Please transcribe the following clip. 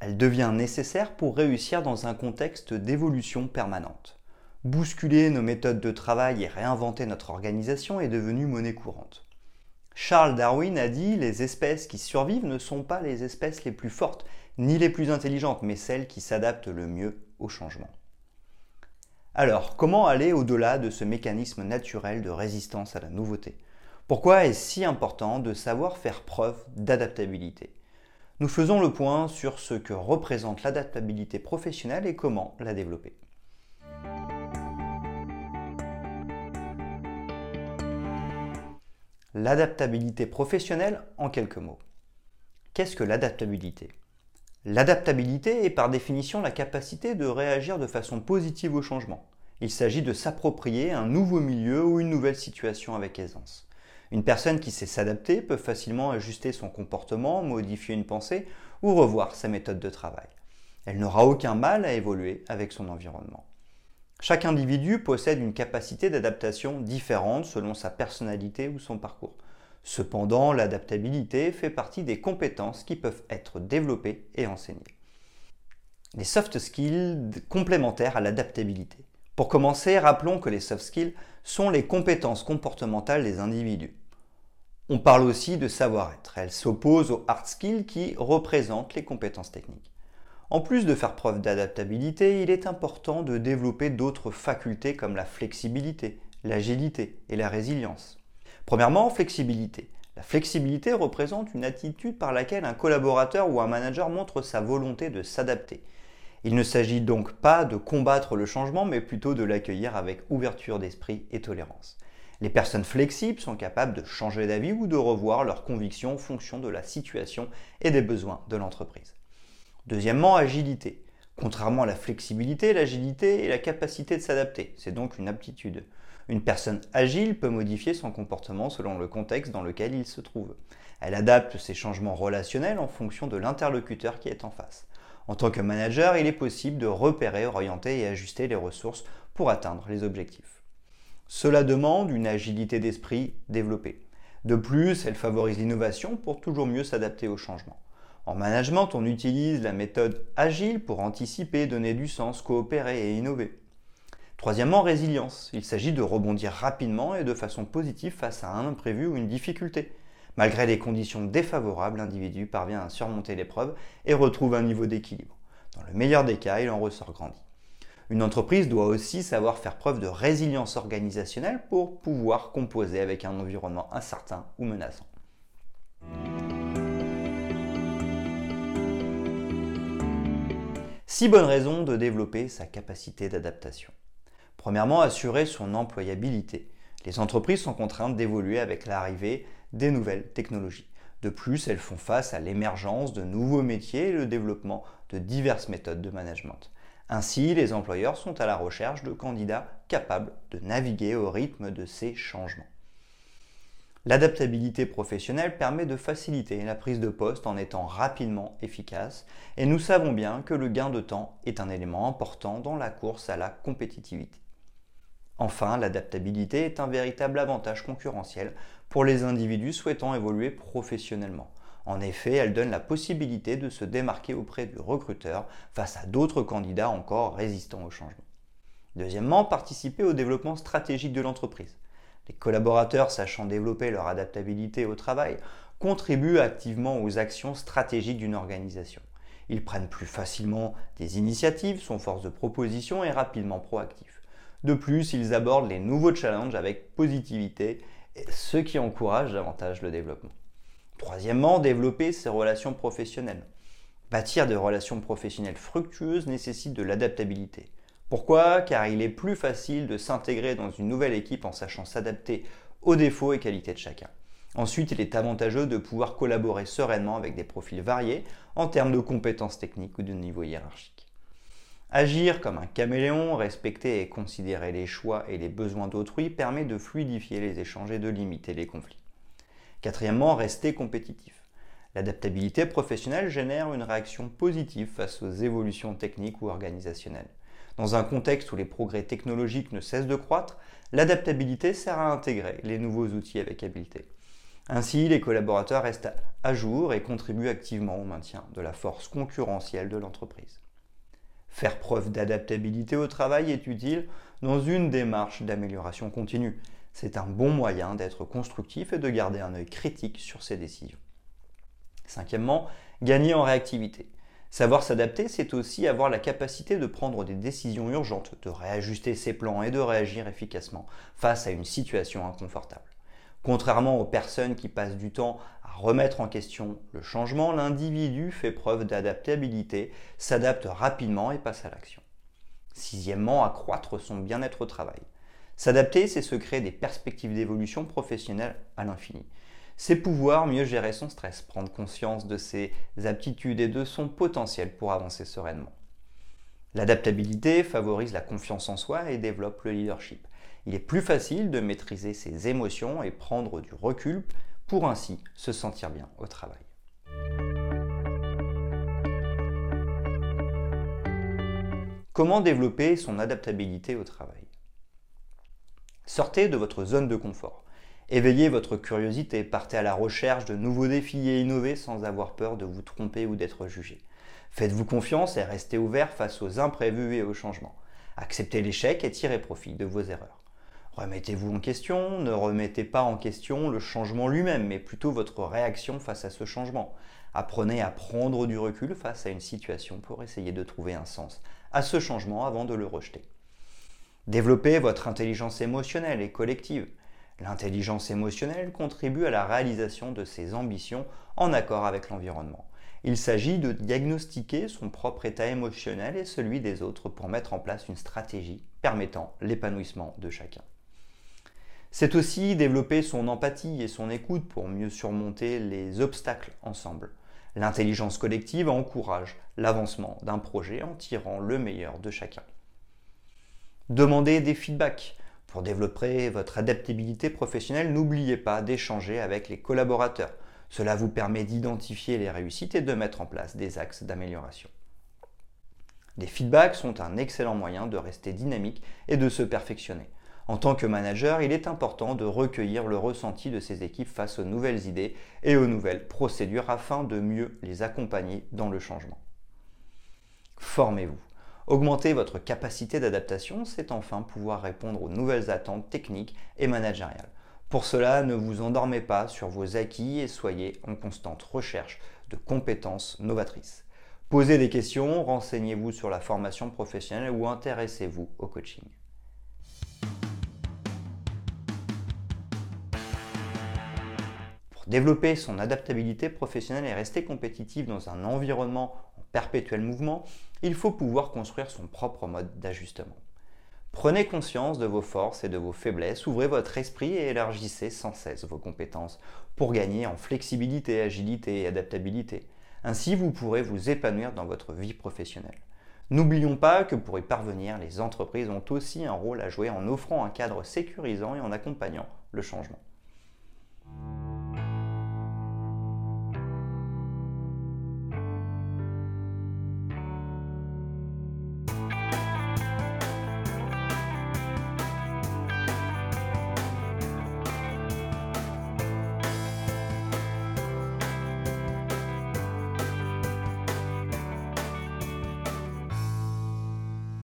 Elle devient nécessaire pour réussir dans un contexte d'évolution permanente. Bousculer nos méthodes de travail et réinventer notre organisation est devenu monnaie courante. Charles Darwin a dit Les espèces qui survivent ne sont pas les espèces les plus fortes, ni les plus intelligentes, mais celles qui s'adaptent le mieux au changement. Alors, comment aller au-delà de ce mécanisme naturel de résistance à la nouveauté? Pourquoi est-ce si important de savoir faire preuve d'adaptabilité? Nous faisons le point sur ce que représente l'adaptabilité professionnelle et comment la développer. L'adaptabilité professionnelle en quelques mots. Qu'est-ce que l'adaptabilité? L'adaptabilité est par définition la capacité de réagir de façon positive au changement. Il s'agit de s'approprier un nouveau milieu ou une nouvelle situation avec aisance. Une personne qui sait s'adapter peut facilement ajuster son comportement, modifier une pensée ou revoir sa méthode de travail. Elle n'aura aucun mal à évoluer avec son environnement. Chaque individu possède une capacité d'adaptation différente selon sa personnalité ou son parcours. Cependant, l'adaptabilité fait partie des compétences qui peuvent être développées et enseignées. Les soft skills complémentaires à l'adaptabilité. Pour commencer, rappelons que les soft skills sont les compétences comportementales des individus. On parle aussi de savoir-être. Elle s'oppose aux hard skills qui représentent les compétences techniques. En plus de faire preuve d'adaptabilité, il est important de développer d'autres facultés comme la flexibilité, l'agilité et la résilience. Premièrement, flexibilité. La flexibilité représente une attitude par laquelle un collaborateur ou un manager montre sa volonté de s'adapter. Il ne s'agit donc pas de combattre le changement, mais plutôt de l'accueillir avec ouverture d'esprit et tolérance. Les personnes flexibles sont capables de changer d'avis ou de revoir leurs convictions en fonction de la situation et des besoins de l'entreprise. Deuxièmement, agilité. Contrairement à la flexibilité, l'agilité est la capacité de s'adapter. C'est donc une aptitude. Une personne agile peut modifier son comportement selon le contexte dans lequel il se trouve. Elle adapte ses changements relationnels en fonction de l'interlocuteur qui est en face. En tant que manager, il est possible de repérer, orienter et ajuster les ressources pour atteindre les objectifs. Cela demande une agilité d'esprit développée. De plus, elle favorise l'innovation pour toujours mieux s'adapter au changement. En management, on utilise la méthode agile pour anticiper, donner du sens, coopérer et innover. Troisièmement, résilience. Il s'agit de rebondir rapidement et de façon positive face à un imprévu ou une difficulté. Malgré des conditions défavorables, l'individu parvient à surmonter l'épreuve et retrouve un niveau d'équilibre. Dans le meilleur des cas, il en ressort grandi. Une entreprise doit aussi savoir faire preuve de résilience organisationnelle pour pouvoir composer avec un environnement incertain ou menaçant. Six bonnes raisons de développer sa capacité d'adaptation. Premièrement, assurer son employabilité. Les entreprises sont contraintes d'évoluer avec l'arrivée des nouvelles technologies. De plus, elles font face à l'émergence de nouveaux métiers et le développement de diverses méthodes de management. Ainsi, les employeurs sont à la recherche de candidats capables de naviguer au rythme de ces changements. L'adaptabilité professionnelle permet de faciliter la prise de poste en étant rapidement efficace et nous savons bien que le gain de temps est un élément important dans la course à la compétitivité. Enfin, l'adaptabilité est un véritable avantage concurrentiel pour les individus souhaitant évoluer professionnellement. En effet, elle donne la possibilité de se démarquer auprès du recruteur face à d'autres candidats encore résistants au changement. Deuxièmement, participer au développement stratégique de l'entreprise. Les collaborateurs sachant développer leur adaptabilité au travail contribuent activement aux actions stratégiques d'une organisation. Ils prennent plus facilement des initiatives, sont force de proposition et rapidement proactifs. De plus, ils abordent les nouveaux challenges avec positivité, ce qui encourage davantage le développement. Troisièmement, développer ses relations professionnelles. Bâtir des relations professionnelles fructueuses nécessite de l'adaptabilité. Pourquoi? Car il est plus facile de s'intégrer dans une nouvelle équipe en sachant s'adapter aux défauts et qualités de chacun. Ensuite, il est avantageux de pouvoir collaborer sereinement avec des profils variés en termes de compétences techniques ou de niveau hiérarchique. Agir comme un caméléon, respecter et considérer les choix et les besoins d'autrui permet de fluidifier les échanges et de limiter les conflits. Quatrièmement, rester compétitif. L'adaptabilité professionnelle génère une réaction positive face aux évolutions techniques ou organisationnelles. Dans un contexte où les progrès technologiques ne cessent de croître, l'adaptabilité sert à intégrer les nouveaux outils avec habileté. Ainsi, les collaborateurs restent à jour et contribuent activement au maintien de la force concurrentielle de l'entreprise. Faire preuve d'adaptabilité au travail est utile dans une démarche d'amélioration continue. C'est un bon moyen d'être constructif et de garder un œil critique sur ses décisions. Cinquièmement, gagner en réactivité. Savoir s'adapter, c'est aussi avoir la capacité de prendre des décisions urgentes, de réajuster ses plans et de réagir efficacement face à une situation inconfortable. Contrairement aux personnes qui passent du temps à remettre en question le changement, l'individu fait preuve d'adaptabilité, s'adapte rapidement et passe à l'action. Sixièmement, accroître son bien-être au travail. S'adapter, c'est se créer des perspectives d'évolution professionnelle à l'infini. C'est pouvoir mieux gérer son stress, prendre conscience de ses aptitudes et de son potentiel pour avancer sereinement. L'adaptabilité favorise la confiance en soi et développe le leadership. Il est plus facile de maîtriser ses émotions et prendre du recul pour ainsi se sentir bien au travail. Comment développer son adaptabilité au travail? Sortez de votre zone de confort. Éveillez votre curiosité, partez à la recherche de nouveaux défis et innovez sans avoir peur de vous tromper ou d'être jugé. Faites-vous confiance et restez ouvert face aux imprévus et aux changements. Acceptez l'échec et tirez profit de vos erreurs. Remettez-vous en question, ne remettez pas en question le changement lui-même, mais plutôt votre réaction face à ce changement. Apprenez à prendre du recul face à une situation pour essayer de trouver un sens à ce changement avant de le rejeter. Développez votre intelligence émotionnelle et collective. L'intelligence émotionnelle contribue à la réalisation de ses ambitions en accord avec l'environnement. Il s'agit de diagnostiquer son propre état émotionnel et celui des autres pour mettre en place une stratégie permettant l'épanouissement de chacun. C'est aussi développer son empathie et son écoute pour mieux surmonter les obstacles ensemble. L'intelligence collective encourage l'avancement d'un projet en tirant le meilleur de chacun. Demandez des feedbacks. Pour développer votre adaptabilité professionnelle, n'oubliez pas d'échanger avec les collaborateurs. Cela vous permet d'identifier les réussites et de mettre en place des axes d'amélioration. Les feedbacks sont un excellent moyen de rester dynamique et de se perfectionner. En tant que manager, il est important de recueillir le ressenti de ses équipes face aux nouvelles idées et aux nouvelles procédures afin de mieux les accompagner dans le changement. Formez-vous. Augmenter votre capacité d'adaptation, c'est enfin pouvoir répondre aux nouvelles attentes techniques et managériales. Pour cela, ne vous endormez pas sur vos acquis et soyez en constante recherche de compétences novatrices. Posez des questions, renseignez-vous sur la formation professionnelle ou intéressez-vous au coaching. Pour développer son adaptabilité professionnelle et rester compétitif dans un environnement perpétuel mouvement, il faut pouvoir construire son propre mode d'ajustement. Prenez conscience de vos forces et de vos faiblesses, ouvrez votre esprit et élargissez sans cesse vos compétences pour gagner en flexibilité, agilité et adaptabilité. Ainsi, vous pourrez vous épanouir dans votre vie professionnelle. N'oublions pas que pour y parvenir, les entreprises ont aussi un rôle à jouer en offrant un cadre sécurisant et en accompagnant le changement.